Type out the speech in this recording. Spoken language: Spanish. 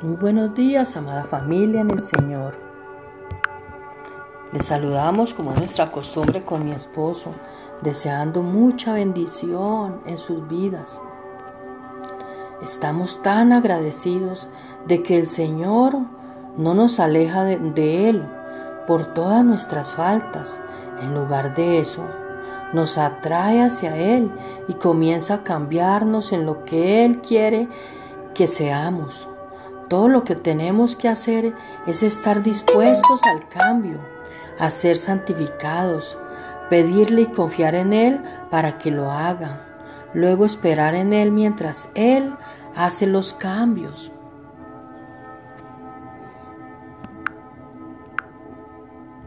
Muy buenos días, amada familia en el Señor. Les saludamos como es nuestra costumbre con mi esposo, deseando mucha bendición en sus vidas. Estamos tan agradecidos de que el Señor no nos aleja de, de Él por todas nuestras faltas. En lugar de eso, nos atrae hacia Él y comienza a cambiarnos en lo que Él quiere que seamos. Todo lo que tenemos que hacer es estar dispuestos al cambio, a ser santificados, pedirle y confiar en Él para que lo haga. Luego esperar en Él mientras Él hace los cambios.